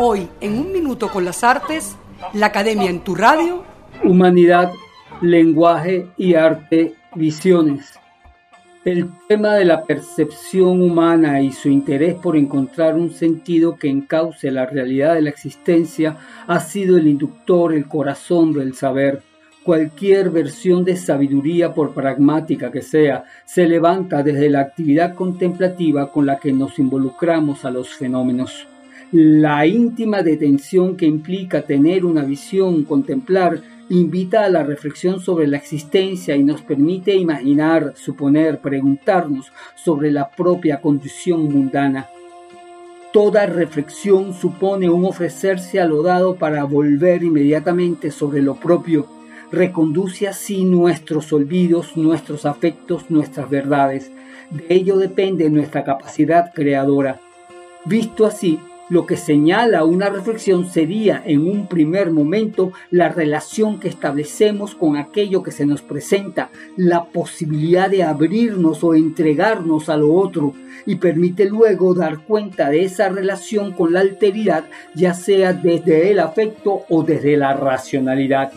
Hoy, en un minuto con las artes, la Academia en tu radio. Humanidad, lenguaje y arte, visiones. El tema de la percepción humana y su interés por encontrar un sentido que encauce la realidad de la existencia ha sido el inductor, el corazón del saber. Cualquier versión de sabiduría, por pragmática que sea, se levanta desde la actividad contemplativa con la que nos involucramos a los fenómenos. La íntima detención que implica tener una visión, contemplar, invita a la reflexión sobre la existencia y nos permite imaginar, suponer, preguntarnos sobre la propia condición mundana. Toda reflexión supone un ofrecerse a lo dado para volver inmediatamente sobre lo propio. Reconduce así nuestros olvidos, nuestros afectos, nuestras verdades. De ello depende nuestra capacidad creadora. Visto así, lo que señala una reflexión sería en un primer momento la relación que establecemos con aquello que se nos presenta, la posibilidad de abrirnos o entregarnos a lo otro y permite luego dar cuenta de esa relación con la alteridad, ya sea desde el afecto o desde la racionalidad.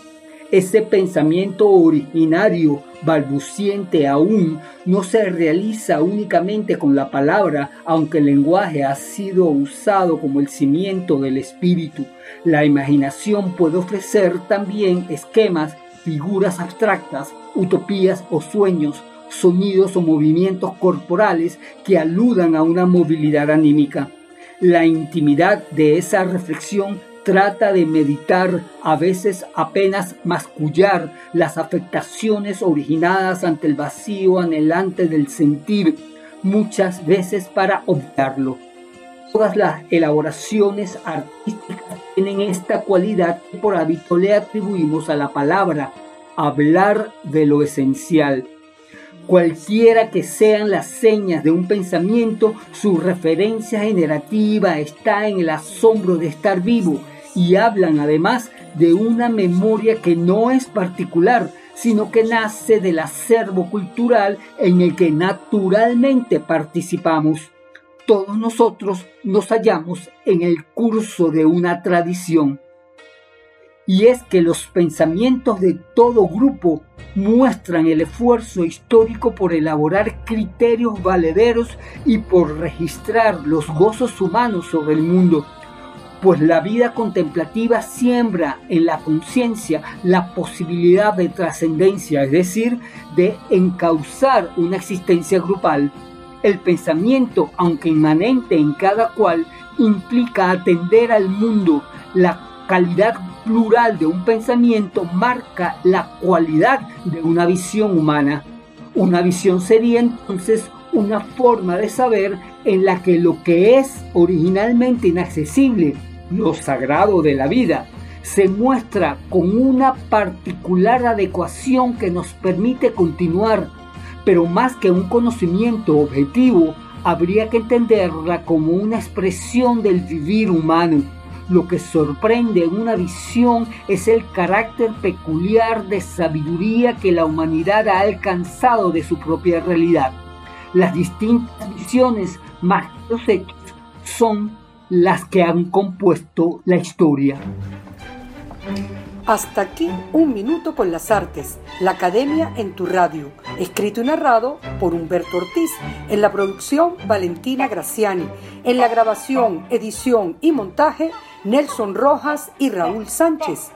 Ese pensamiento originario, balbuciente aún, no se realiza únicamente con la palabra, aunque el lenguaje ha sido usado como el cimiento del espíritu. La imaginación puede ofrecer también esquemas, figuras abstractas, utopías o sueños, sonidos o movimientos corporales que aludan a una movilidad anímica. La intimidad de esa reflexión trata de meditar, a veces apenas mascullar las afectaciones originadas ante el vacío anhelante del sentir, muchas veces para obviarlo. Todas las elaboraciones artísticas tienen esta cualidad que por hábito le atribuimos a la palabra, hablar de lo esencial. Cualquiera que sean las señas de un pensamiento, su referencia generativa está en el asombro de estar vivo, y hablan además de una memoria que no es particular, sino que nace del acervo cultural en el que naturalmente participamos. Todos nosotros nos hallamos en el curso de una tradición. Y es que los pensamientos de todo grupo muestran el esfuerzo histórico por elaborar criterios valederos y por registrar los gozos humanos sobre el mundo pues la vida contemplativa siembra en la conciencia la posibilidad de trascendencia, es decir, de encauzar una existencia grupal. El pensamiento, aunque inmanente en cada cual, implica atender al mundo. La calidad plural de un pensamiento marca la cualidad de una visión humana. Una visión sería entonces una forma de saber en la que lo que es originalmente inaccesible lo sagrado de la vida, se muestra con una particular adecuación que nos permite continuar, pero más que un conocimiento objetivo, habría que entenderla como una expresión del vivir humano. Lo que sorprende en una visión es el carácter peculiar de sabiduría que la humanidad ha alcanzado de su propia realidad. Las distintas visiones más los hechos son las que han compuesto la historia. Hasta aquí un minuto con las artes, la Academia en tu radio, escrito y narrado por Humberto Ortiz, en la producción Valentina Graciani, en la grabación, edición y montaje Nelson Rojas y Raúl Sánchez.